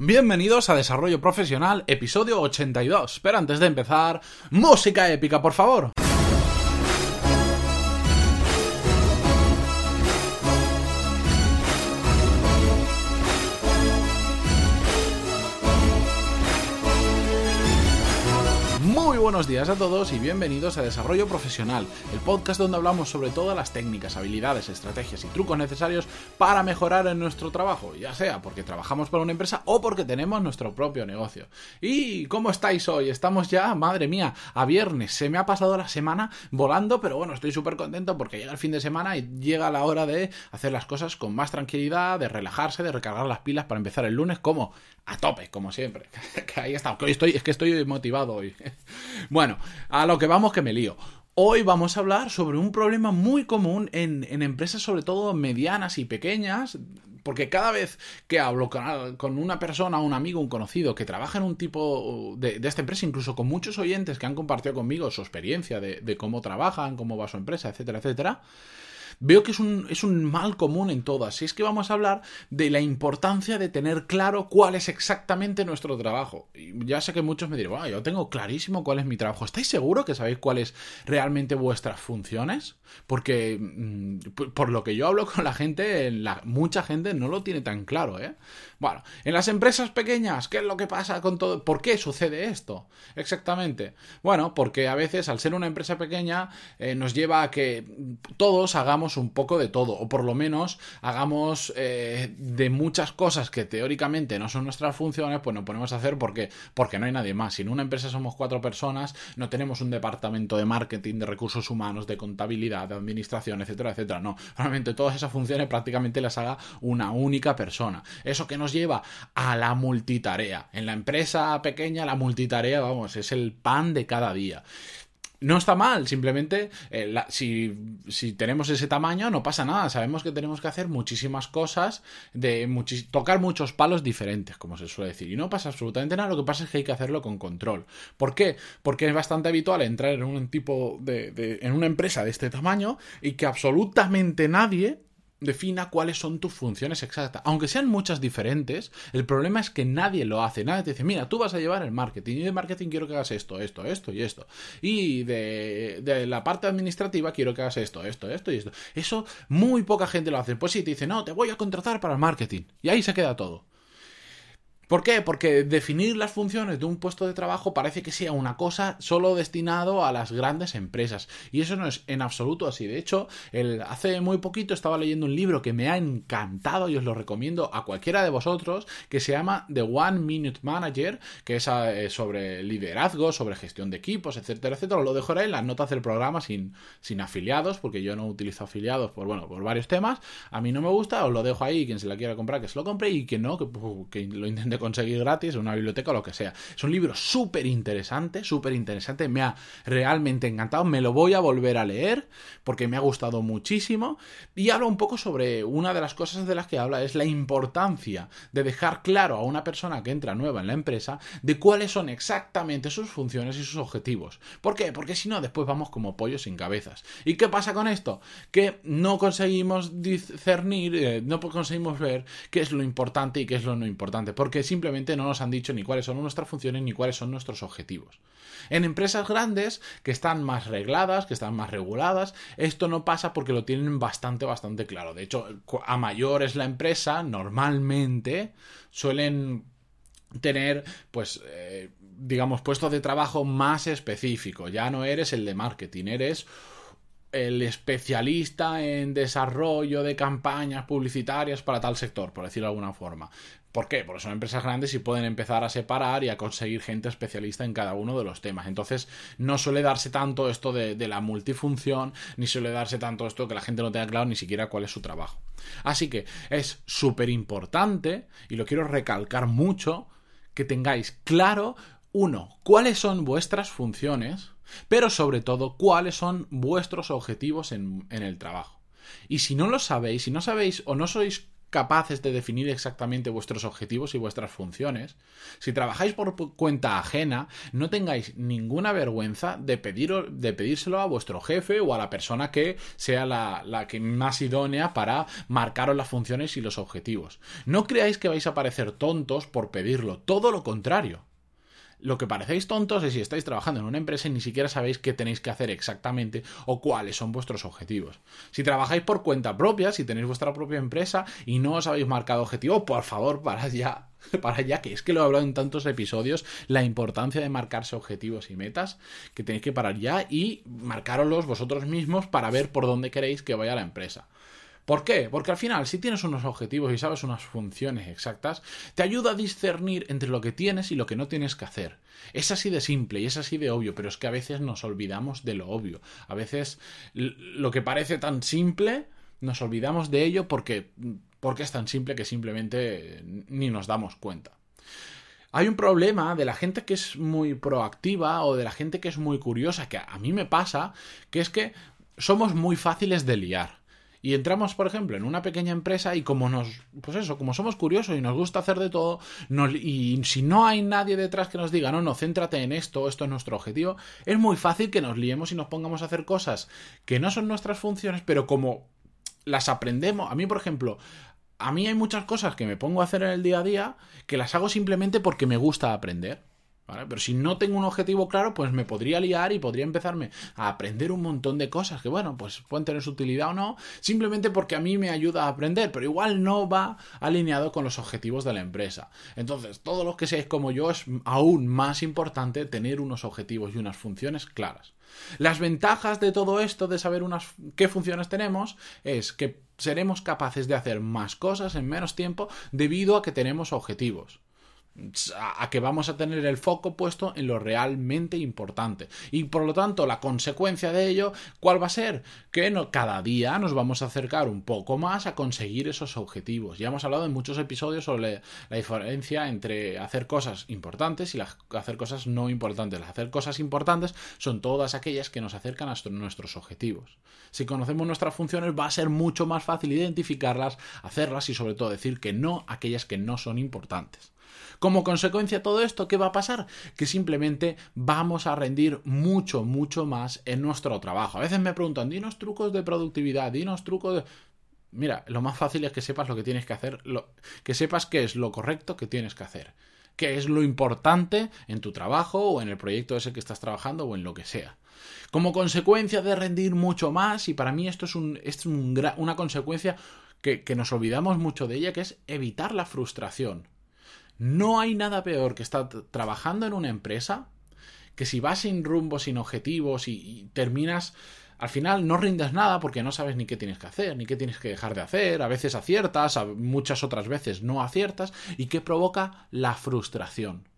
Bienvenidos a Desarrollo Profesional, episodio 82. Pero antes de empezar, música épica, por favor. Buenos días a todos y bienvenidos a Desarrollo Profesional, el podcast donde hablamos sobre todas las técnicas, habilidades, estrategias y trucos necesarios para mejorar en nuestro trabajo, ya sea porque trabajamos para una empresa o porque tenemos nuestro propio negocio. ¿Y cómo estáis hoy? Estamos ya, madre mía, a viernes. Se me ha pasado la semana volando, pero bueno, estoy súper contento porque llega el fin de semana y llega la hora de hacer las cosas con más tranquilidad, de relajarse, de recargar las pilas para empezar el lunes como a tope, como siempre. que ahí está. Estoy, es que estoy motivado hoy. Bueno, a lo que vamos que me lío. Hoy vamos a hablar sobre un problema muy común en, empresas, sobre todo medianas y pequeñas, porque cada vez que hablo con, una persona, un amigo, un conocido que trabaja en un tipo de, esta empresa, incluso con muchos oyentes que han compartido conmigo su experiencia de, de cómo trabajan, cómo va su empresa, etcétera, etcétera, veo que es un, es un mal común en todas. Y es que vamos a hablar de la importancia de tener claro cuál es exactamente nuestro trabajo. Y ya sé que muchos me dirán, yo tengo clarísimo cuál es mi trabajo. ¿Estáis seguros que sabéis cuáles realmente vuestras funciones? Porque mm, por lo que yo hablo con la gente, mucha gente no lo tiene tan claro, ¿eh? Bueno, en las empresas pequeñas, ¿qué es lo que pasa con todo? ¿Por qué sucede esto? Exactamente. Bueno, porque a veces al ser una empresa pequeña eh, nos lleva a que todos hagamos un poco de todo, o por lo menos hagamos eh, de muchas cosas que teóricamente no son nuestras funciones, pues no ponemos a hacer porque, porque no hay nadie más. Si en una empresa somos cuatro personas, no tenemos un departamento de marketing, de recursos humanos, de contabilidad, de administración, etcétera, etcétera. No, realmente todas esas funciones prácticamente las haga una única persona. Eso que nos lleva a la multitarea. En la empresa pequeña la multitarea, vamos, es el pan de cada día. No está mal, simplemente eh, si, si, tenemos ese tamaño no pasa nada, sabemos que tenemos que hacer muchísimas cosas, de tocar muchos palos diferentes, como se suele decir, y no pasa absolutamente nada, lo que pasa es que hay que hacerlo con control. ¿Por qué? Porque es bastante habitual entrar en un tipo de en una empresa de este tamaño y que absolutamente nadie defina cuáles son tus funciones exactas. Aunque sean muchas diferentes, el problema es que nadie lo hace. Nadie te dice, mira, tú vas a llevar el marketing y de marketing quiero que hagas esto, esto, esto y esto. Y de, de la parte administrativa quiero que hagas esto, esto, esto y esto. Eso muy poca gente lo hace. Pues sí, te dice, no, te voy a contratar para el marketing. Y ahí se queda todo. ¿Por qué? Porque definir las funciones de un puesto de trabajo parece que sea una cosa solo destinado a las grandes empresas. Y eso no es en absoluto así. De hecho, el, hace muy poquito estaba leyendo un libro que me ha encantado y os lo recomiendo a cualquiera de vosotros, que se llama The One Minute Manager, que es eh, sobre liderazgo, sobre gestión de equipos, etcétera, etcétera. Lo dejaré en las notas del programa sin, sin afiliados, porque yo no utilizo afiliados por, bueno, por varios temas. A mí no me gusta, os lo dejo ahí, quien se la quiera comprar, que se lo compre y que no, que, que lo intente conseguir gratis en una biblioteca o lo que sea. Es un libro súper interesante, súper interesante, me ha realmente encantado, me lo voy a volver a leer porque me ha gustado muchísimo y habla un poco sobre una de las cosas de las que habla es la importancia de dejar claro a una persona que entra nueva en la empresa de cuáles son exactamente sus funciones y sus objetivos. ¿Por qué? Porque si no después vamos como pollos sin cabezas. ¿Y qué pasa con esto? Que no conseguimos discernir, eh, no conseguimos ver qué es lo importante y qué es lo no importante, porque simplemente no nos han dicho ni cuáles son nuestras funciones ni cuáles son nuestros objetivos. En empresas grandes, que están más regladas, que están más reguladas, esto no pasa porque lo tienen bastante, bastante claro. De hecho, a mayor es la empresa, normalmente suelen tener, pues, eh, digamos, puestos de trabajo más específicos. Ya no eres el de marketing, eres el especialista en desarrollo de campañas publicitarias para tal sector, por decirlo de alguna forma. ¿Por qué? Porque son empresas grandes y pueden empezar a separar y a conseguir gente especialista en cada uno de los temas. Entonces, no suele darse tanto esto de, la multifunción, ni suele darse tanto esto que la gente no tenga claro ni siquiera cuál es su trabajo. Así que es súper importante, y lo quiero recalcar mucho, que tengáis claro, uno, cuáles son vuestras funciones, pero sobre todo cuáles son vuestros objetivos en, el trabajo. Y si no lo sabéis, si no sabéis o no sois capaces de definir exactamente vuestros objetivos y vuestras funciones, si trabajáis por cuenta ajena, no tengáis ninguna vergüenza de, pedir, de pedírselo a vuestro jefe o a la persona que sea la, la que más idónea para marcaros las funciones y los objetivos. No creáis que vais a parecer tontos por pedirlo, todo lo contrario. Lo que parecéis tontos es si estáis trabajando en una empresa y ni siquiera sabéis qué tenéis que hacer exactamente o cuáles son vuestros objetivos. Si trabajáis por cuenta propia, si tenéis vuestra propia empresa y no os habéis marcado objetivo, por favor, parad ya. Para ya, que es que lo he hablado en tantos episodios, la importancia de marcarse objetivos y metas, que tenéis que parar ya y marcaroslos vosotros mismos para ver por dónde queréis que vaya la empresa. ¿Por qué? Porque al final, si tienes unos objetivos y sabes unas funciones exactas, te ayuda a discernir entre lo que tienes y lo que no tienes que hacer. Es así de simple y es así de obvio, pero es que a veces nos olvidamos de lo obvio. A veces lo que parece tan simple, nos olvidamos de ello porque, porque es tan simple que simplemente ni nos damos cuenta. Hay un problema de la gente que es muy proactiva o de la gente que es muy curiosa, que a mí me pasa, que es que somos muy fáciles de liar. Y entramos, por ejemplo, en una pequeña empresa y como nos, pues eso, como somos curiosos y nos gusta hacer de todo, y si no hay nadie detrás que nos diga, no, no, céntrate en esto, esto es nuestro objetivo, es muy fácil que nos liemos y nos pongamos a hacer cosas que no son nuestras funciones, pero como las aprendemos, a mí, por ejemplo, a mí hay muchas cosas que me pongo a hacer en el día a día que las hago simplemente porque me gusta aprender. Pero si no tengo un objetivo claro, pues me podría liar y podría empezarme a aprender un montón de cosas que, bueno, pues pueden tener su utilidad o no, simplemente porque a mí me ayuda a aprender, pero igual no va alineado con los objetivos de la empresa. Entonces, todos los que seáis como yo, es aún más importante tener unos objetivos y unas funciones claras. Las ventajas de todo esto, de saber unas, qué funciones tenemos, es que seremos capaces de hacer más cosas en menos tiempo debido a que tenemos objetivos a que vamos a tener el foco puesto en lo realmente importante. Y por lo tanto, la consecuencia de ello, ¿cuál va a ser? Que cada día nos vamos a acercar un poco más a conseguir esos objetivos. Ya hemos hablado en muchos episodios sobre la diferencia entre hacer cosas importantes y hacer cosas no importantes. Las hacer cosas importantes son todas aquellas que nos acercan a nuestros objetivos. Si conocemos nuestras funciones, va a ser mucho más fácil identificarlas, hacerlas y sobre todo decir que no aquellas que no son importantes. Como consecuencia de todo esto, ¿qué va a pasar? Que simplemente vamos a rendir mucho, mucho más en nuestro trabajo. A veces me preguntan, dinos trucos de productividad, dinos trucos de... Mira, lo más fácil es que sepas lo que tienes que hacer, que sepas qué es lo correcto que tienes que hacer, qué es lo importante en tu trabajo o en el proyecto ese que estás trabajando o en lo que sea. Como consecuencia de rendir mucho más, y para mí esto es, un, una consecuencia que nos olvidamos mucho de ella, que es evitar la frustración. No hay nada peor que estar trabajando en una empresa que si vas sin rumbo, sin objetivos y, terminas al final no rindes nada porque no sabes ni qué tienes que hacer, ni qué tienes que dejar de hacer, a veces aciertas, muchas otras veces no aciertas, y que provoca la frustración.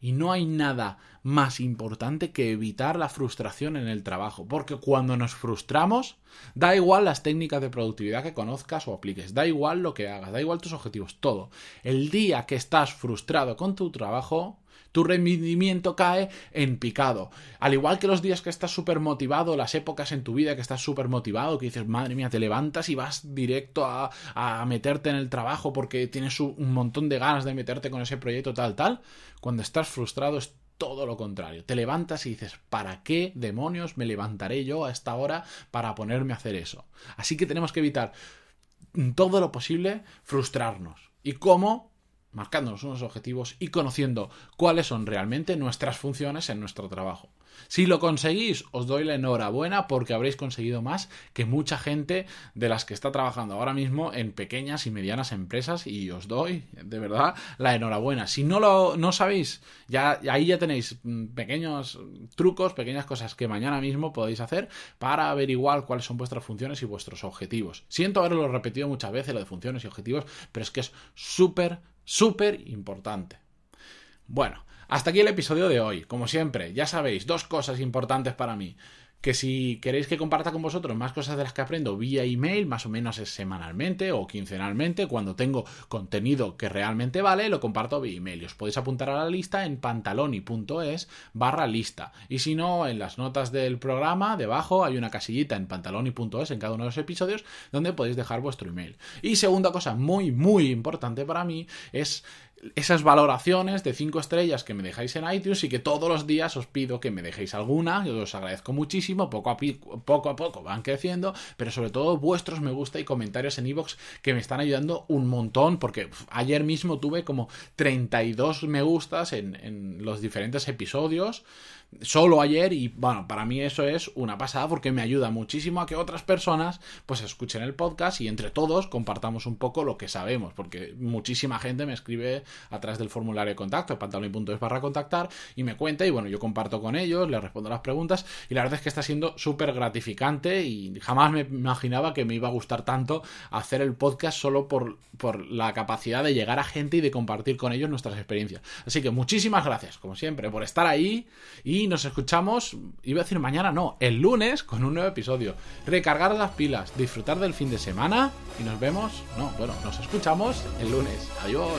Y no hay nada más importante que evitar la frustración en el trabajo, porque cuando nos frustramos, da igual las técnicas de productividad que conozcas o apliques, da igual lo que hagas, da igual tus objetivos, todo. El día que estás frustrado con tu trabajo, tu rendimiento cae en picado. Al igual que los días que estás súper motivado, las épocas en tu vida que estás súper motivado, que dices, madre mía, te levantas y vas directo a, a meterte en el trabajo porque tienes un montón de ganas de meterte con ese proyecto tal, tal. Cuando estás frustrado es todo lo contrario. Te levantas y dices, ¿para qué demonios me levantaré yo a esta hora para ponerme a hacer eso? Así que tenemos que evitar todo lo posible frustrarnos. ¿Y cómo? Marcándonos unos objetivos y conociendo cuáles son realmente nuestras funciones en nuestro trabajo. Si lo conseguís, os doy la enhorabuena porque habréis conseguido más que mucha gente de las que está trabajando ahora mismo en pequeñas y medianas empresas y os doy de verdad la enhorabuena. Si no lo no sabéis, ya ahí ya tenéis mm, pequeños trucos, pequeñas cosas que mañana mismo podéis hacer para averiguar cuáles son vuestras funciones y vuestros objetivos. Siento haberlo repetido muchas veces lo de funciones y objetivos, pero es que es súper súper importante. Bueno, hasta aquí el episodio de hoy. Como siempre, ya sabéis, dos cosas importantes para mí. Que si queréis que comparta con vosotros más cosas de las que aprendo vía email, más o menos es semanalmente o quincenalmente, cuando tengo contenido que realmente vale, lo comparto vía email. Os podéis apuntar a la lista en pantaloni.es barra lista. Y si no, en las notas del programa, debajo hay una casillita en pantaloni.es en cada uno de los episodios donde podéis dejar vuestro email. Y segunda cosa muy, muy importante para mí es esas valoraciones de 5 estrellas que me dejáis en iTunes y que todos los días os pido que me dejéis alguna, yo os agradezco muchísimo, poco a, poco, van creciendo, pero sobre todo vuestros me gusta y comentarios en iVoox que me están ayudando un montón, porque ayer mismo tuve como 32 me gustas en los diferentes episodios, solo ayer y bueno, para mí eso es una pasada porque me ayuda muchísimo a que otras personas pues escuchen el podcast y entre todos compartamos un poco lo que sabemos, porque muchísima gente me escribe a través del formulario de contacto, pantaloni.es barra contactar y me cuenta y bueno, yo comparto con ellos, les respondo las preguntas y la verdad es que está siendo súper gratificante y jamás me imaginaba que me iba a gustar tanto hacer el podcast solo por, por la capacidad de llegar a gente y de compartir con ellos nuestras experiencias. Así que muchísimas gracias, como siempre, por estar ahí y y nos escuchamos, iba a decir mañana, no, el lunes con un nuevo episodio. Recargar las pilas, disfrutar del fin de semana y nos vemos, no, bueno, nos escuchamos el lunes. Adiós.